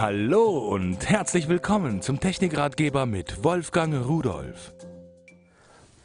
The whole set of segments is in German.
Hallo und herzlich willkommen zum Technikratgeber mit Wolfgang Rudolf.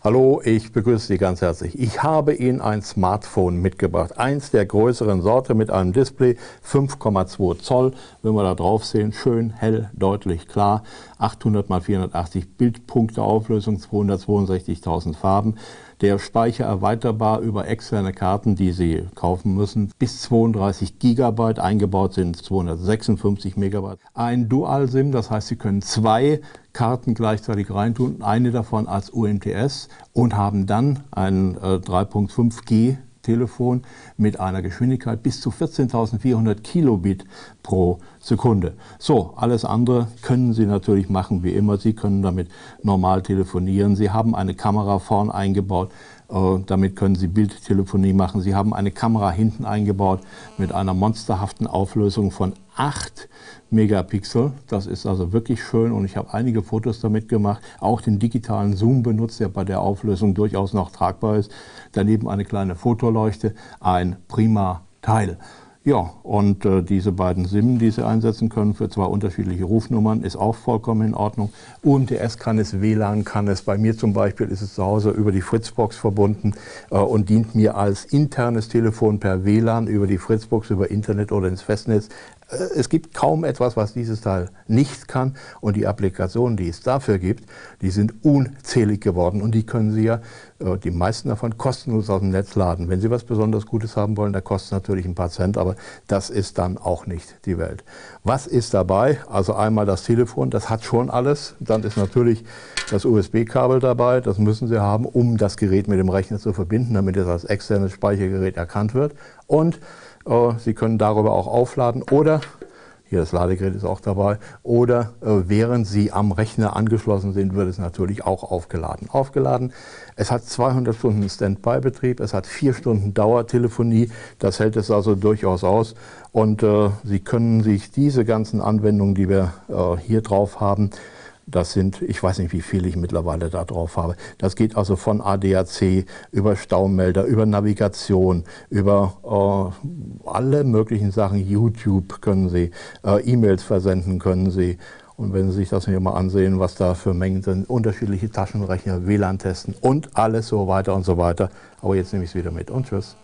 Hallo, ich begrüße Sie ganz herzlich. Ich habe Ihnen ein Smartphone mitgebracht. Eins der größeren Sorte mit einem Display, 5,2 Zoll. Wenn wir da drauf sehen, schön hell, deutlich klar. 800 x 480 Bildpunkte Auflösung, 262.000 Farben. Der Speicher erweiterbar über externe Karten, die Sie kaufen müssen. Bis 32 Gigabyte, eingebaut sind 256 Megabyte. Ein Dual-SIM, das heißt, Sie können zwei Karten gleichzeitig reintun, eine davon als UMTS und haben dann ein äh, 3.5G Telefon mit einer Geschwindigkeit bis zu 14.400 Kilobit pro Sekunde. So, alles andere können Sie natürlich machen wie immer. Sie können damit normal telefonieren. Sie haben eine Kamera vorn eingebaut. Äh, damit können Sie Bildtelefonie machen. Sie haben eine Kamera hinten eingebaut mit einer monsterhaften Auflösung von 8 Megapixel. Das ist also wirklich schön und ich habe einige Fotos damit gemacht. Auch den digitalen Zoom benutzt, der bei der Auflösung durchaus noch tragbar ist. Daneben eine kleine Fotoleuchte, ein prima Teil. Ja, und äh, diese beiden SIM, die Sie einsetzen können für zwei unterschiedliche Rufnummern, ist auch vollkommen in Ordnung. UMTS kann es, WLAN kann es. Bei mir zum Beispiel ist es zu Hause über die Fritzbox verbunden äh, und dient mir als internes Telefon per WLAN über die Fritzbox, über Internet oder ins Festnetz. Es gibt kaum etwas, was dieses Teil nicht kann. Und die Applikationen, die es dafür gibt, die sind unzählig geworden. Und die können Sie ja, äh, die meisten davon, kostenlos aus dem Netz laden. Wenn Sie was besonders Gutes haben wollen, da kostet es natürlich ein paar Cent, aber das ist dann auch nicht die Welt. Was ist dabei? Also einmal das Telefon, das hat schon alles. Dann ist natürlich das USB-Kabel dabei, das müssen Sie haben, um das Gerät mit dem Rechner zu verbinden, damit es als externes Speichergerät erkannt wird. Und Sie können darüber auch aufladen oder hier das Ladegerät ist auch dabei. Oder äh, während Sie am Rechner angeschlossen sind, wird es natürlich auch aufgeladen. Aufgeladen. Es hat 200 Stunden Standby-Betrieb, es hat 4 Stunden Dauertelefonie. Das hält es also durchaus aus. Und äh, Sie können sich diese ganzen Anwendungen, die wir äh, hier drauf haben, das sind, ich weiß nicht, wie viel ich mittlerweile da drauf habe. Das geht also von ADAC über Staumelder, über Navigation, über äh, alle möglichen Sachen. YouTube können Sie, äh, E-Mails versenden können Sie. Und wenn Sie sich das hier mal ansehen, was da für Mengen sind, unterschiedliche Taschenrechner, WLAN testen und alles so weiter und so weiter. Aber jetzt nehme ich es wieder mit und tschüss.